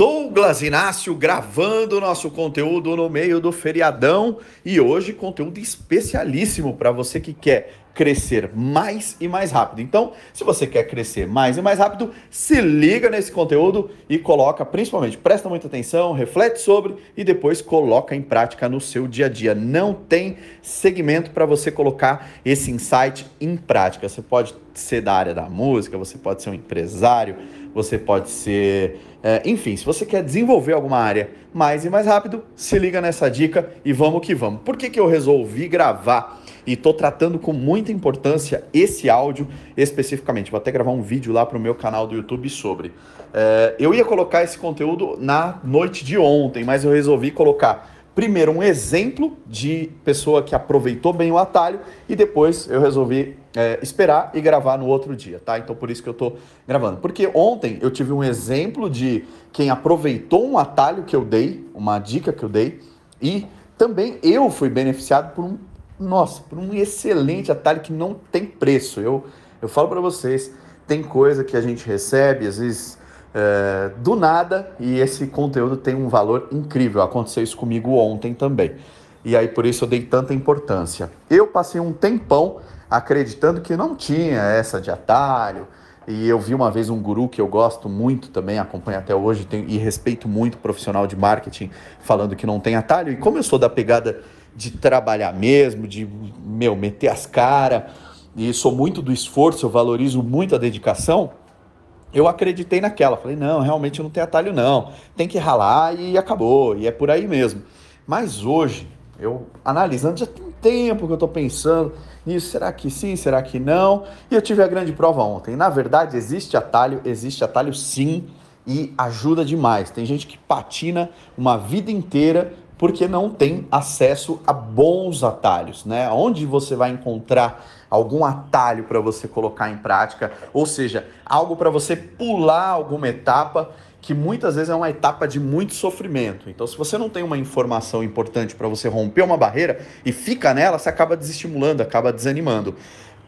Douglas Inácio gravando nosso conteúdo no meio do feriadão e hoje conteúdo especialíssimo para você que quer crescer mais e mais rápido. Então, se você quer crescer mais e mais rápido, se liga nesse conteúdo e coloca, principalmente, presta muita atenção, reflete sobre e depois coloca em prática no seu dia a dia. Não tem segmento para você colocar esse insight em prática. Você pode ser da área da música, você pode ser um empresário, você pode ser. É, enfim, se você quer desenvolver alguma área mais e mais rápido, se liga nessa dica e vamos que vamos. Por que, que eu resolvi gravar e estou tratando com muita importância esse áudio especificamente? Vou até gravar um vídeo lá para o meu canal do YouTube sobre. É, eu ia colocar esse conteúdo na noite de ontem, mas eu resolvi colocar primeiro um exemplo de pessoa que aproveitou bem o atalho e depois eu resolvi é, esperar e gravar no outro dia, tá? Então por isso que eu tô gravando. Porque ontem eu tive um exemplo de quem aproveitou um atalho que eu dei, uma dica que eu dei, e também eu fui beneficiado por um, nossa, por um excelente atalho que não tem preço. Eu, eu falo para vocês, tem coisa que a gente recebe, às vezes é, do nada e esse conteúdo tem um valor incrível. Aconteceu isso comigo ontem também. E aí por isso eu dei tanta importância. Eu passei um tempão acreditando que não tinha essa de atalho. E eu vi uma vez um guru que eu gosto muito também, acompanho até hoje e respeito muito profissional de marketing, falando que não tem atalho. E como eu sou da pegada de trabalhar mesmo, de meu, meter as caras, e sou muito do esforço, eu valorizo muito a dedicação, eu acreditei naquela. Falei, não, realmente não tem atalho, não. Tem que ralar e acabou. E é por aí mesmo. Mas hoje, eu analisando, já tem tempo que eu estou pensando nisso. Será que sim? Será que não? E eu tive a grande prova ontem. Na verdade, existe atalho, existe atalho sim. E ajuda demais. Tem gente que patina uma vida inteira porque não tem acesso a bons atalhos, né? Onde você vai encontrar algum atalho para você colocar em prática, ou seja, algo para você pular alguma etapa que muitas vezes é uma etapa de muito sofrimento. Então, se você não tem uma informação importante para você romper uma barreira e fica nela, você acaba desestimulando, acaba desanimando.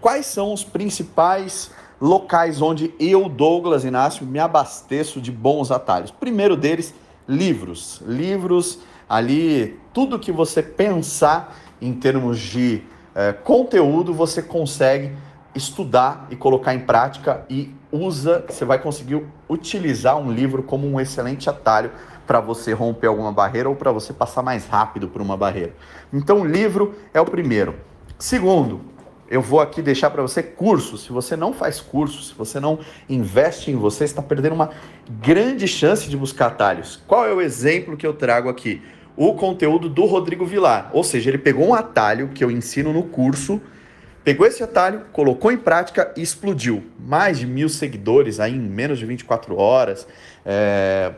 Quais são os principais locais onde eu, Douglas Inácio, me abasteço de bons atalhos? Primeiro deles, livros. Livros ali tudo que você pensar em termos de é, conteúdo, você consegue estudar e colocar em prática e usa, você vai conseguir utilizar um livro como um excelente atalho para você romper alguma barreira ou para você passar mais rápido por uma barreira. Então, livro é o primeiro. Segundo, eu vou aqui deixar para você curso. Se você não faz curso, se você não investe em você, está perdendo uma grande chance de buscar atalhos. Qual é o exemplo que eu trago aqui? O conteúdo do Rodrigo Vilar. Ou seja, ele pegou um atalho que eu ensino no curso, pegou esse atalho, colocou em prática e explodiu. Mais de mil seguidores aí em menos de 24 horas. É,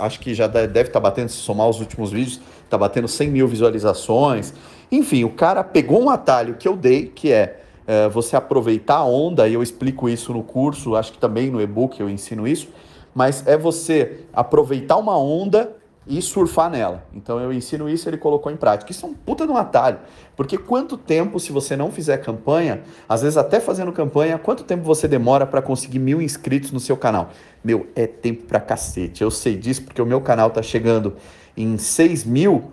acho que já deve estar tá batendo, se somar os últimos vídeos, está batendo 100 mil visualizações. Enfim, o cara pegou um atalho que eu dei, que é, é você aproveitar a onda, e eu explico isso no curso, acho que também no e-book eu ensino isso, mas é você aproveitar uma onda e surfar nela. Então eu ensino isso, ele colocou em prática. Isso é um puta de um atalho. Porque quanto tempo, se você não fizer campanha, às vezes até fazendo campanha, quanto tempo você demora para conseguir mil inscritos no seu canal? Meu, é tempo pra cacete. Eu sei disso porque o meu canal tá chegando em 6 mil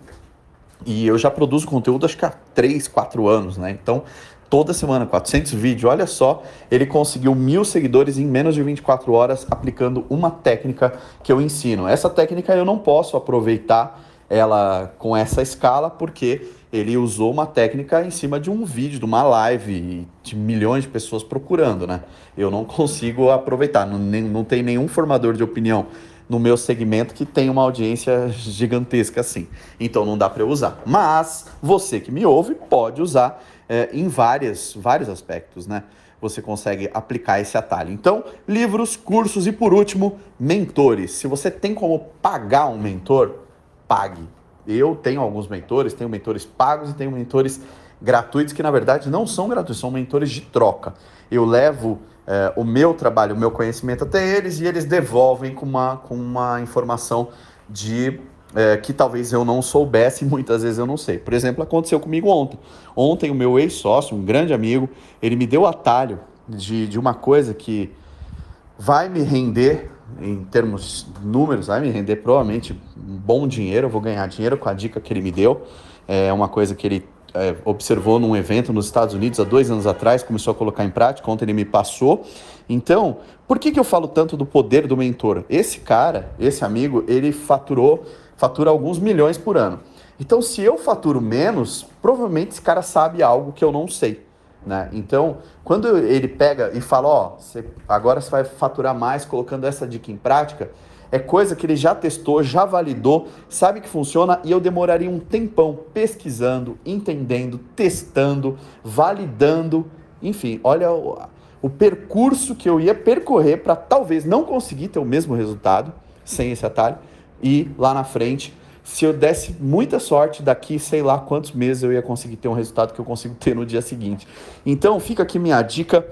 e eu já produzo conteúdo acho que há 3, 4 anos, né? Então toda semana, 400 vídeos. Olha só, ele conseguiu mil seguidores em menos de 24 horas aplicando uma técnica que eu ensino. Essa técnica eu não posso aproveitar ela com essa escala porque ele usou uma técnica em cima de um vídeo, de uma live de milhões de pessoas procurando, né? Eu não consigo aproveitar, não, não tem nenhum formador de opinião no meu segmento que tem uma audiência gigantesca assim. Então não dá para eu usar. Mas você que me ouve pode usar é, em várias, vários aspectos, né? Você consegue aplicar esse atalho. Então, livros, cursos e por último, mentores. Se você tem como pagar um mentor, pague. Eu tenho alguns mentores, tenho mentores pagos e tenho mentores gratuitos que na verdade não são gratuitos, são mentores de troca. Eu levo é, o meu trabalho, o meu conhecimento até eles e eles devolvem com uma, com uma informação de é, que talvez eu não soubesse muitas vezes eu não sei. Por exemplo, aconteceu comigo ontem. Ontem o meu ex-sócio, um grande amigo, ele me deu atalho de, de uma coisa que vai me render em termos números, vai me render provavelmente um bom dinheiro. Eu vou ganhar dinheiro com a dica que ele me deu. É uma coisa que ele é, observou num evento nos Estados Unidos há dois anos atrás, começou a colocar em prática, ontem ele me passou. Então, por que, que eu falo tanto do poder do mentor? Esse cara, esse amigo, ele faturou, fatura alguns milhões por ano. Então, se eu faturo menos, provavelmente esse cara sabe algo que eu não sei. Né? Então, quando ele pega e fala, ó, você, agora você vai faturar mais colocando essa dica em prática, é coisa que ele já testou, já validou, sabe que funciona e eu demoraria um tempão pesquisando, entendendo, testando, validando, enfim, olha o, o percurso que eu ia percorrer para talvez não conseguir ter o mesmo resultado sem esse atalho e lá na frente se eu desse muita sorte, daqui sei lá quantos meses eu ia conseguir ter um resultado que eu consigo ter no dia seguinte. Então fica aqui minha dica: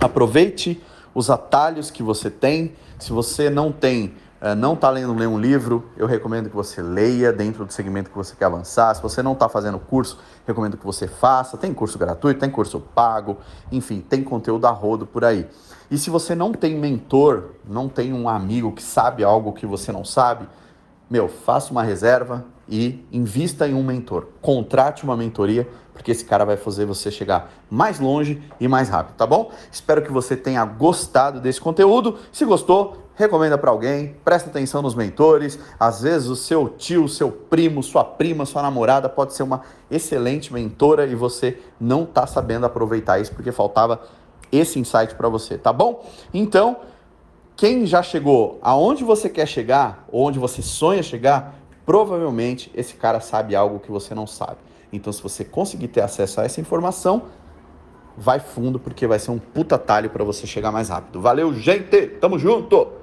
aproveite os atalhos que você tem. Se você não tem, eh, não está lendo um livro, eu recomendo que você leia dentro do segmento que você quer avançar. Se você não está fazendo curso, recomendo que você faça. Tem curso gratuito, tem curso pago, enfim, tem conteúdo a rodo por aí. E se você não tem mentor, não tem um amigo que sabe algo que você não sabe, meu, faça uma reserva e invista em um mentor. Contrate uma mentoria, porque esse cara vai fazer você chegar mais longe e mais rápido, tá bom? Espero que você tenha gostado desse conteúdo. Se gostou, recomenda para alguém, presta atenção nos mentores. Às vezes o seu tio, seu primo, sua prima, sua namorada pode ser uma excelente mentora e você não está sabendo aproveitar isso porque faltava esse insight para você, tá bom? Então, quem já chegou aonde você quer chegar, onde você sonha chegar, provavelmente esse cara sabe algo que você não sabe. Então, se você conseguir ter acesso a essa informação, vai fundo, porque vai ser um puta talho para você chegar mais rápido. Valeu, gente! Tamo junto!